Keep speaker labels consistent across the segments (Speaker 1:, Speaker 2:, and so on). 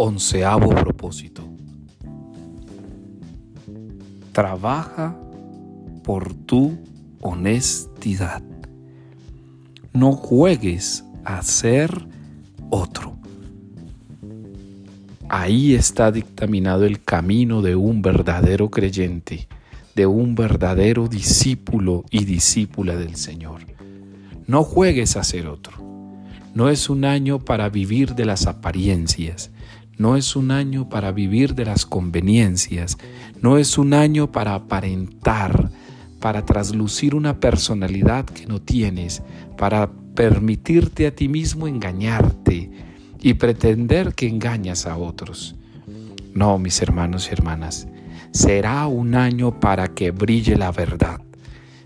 Speaker 1: Onceavo propósito. Trabaja por tu honestidad. No juegues a ser otro. Ahí está dictaminado el camino de un verdadero creyente, de un verdadero discípulo y discípula del Señor. No juegues a ser otro. No es un año para vivir de las apariencias, no es un año para vivir de las conveniencias, no es un año para aparentar, para traslucir una personalidad que no tienes, para permitirte a ti mismo engañarte y pretender que engañas a otros. No, mis hermanos y hermanas, será un año para que brille la verdad.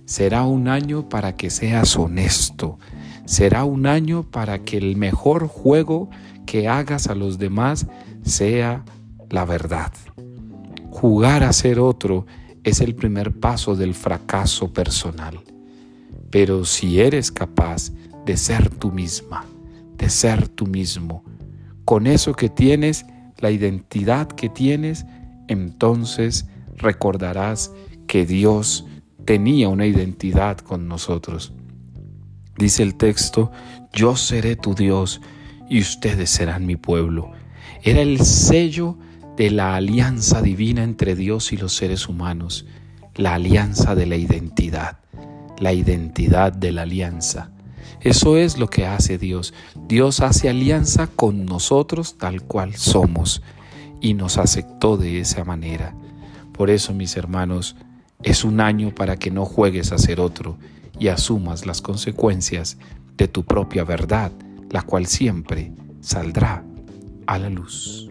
Speaker 1: Será un año para que seas honesto. Será un año para que el mejor juego que hagas a los demás sea la verdad. Jugar a ser otro es el primer paso del fracaso personal. Pero si eres capaz de ser tú misma, de ser tú mismo, con eso que tienes, la identidad que tienes, entonces recordarás que Dios tenía una identidad con nosotros. Dice el texto, yo seré tu Dios y ustedes serán mi pueblo. Era el sello de la alianza divina entre Dios y los seres humanos, la alianza de la identidad, la identidad de la alianza. Eso es lo que hace Dios. Dios hace alianza con nosotros tal cual somos y nos aceptó de esa manera. Por eso, mis hermanos, es un año para que no juegues a ser otro y asumas las consecuencias de tu propia verdad, la cual siempre saldrá a la luz.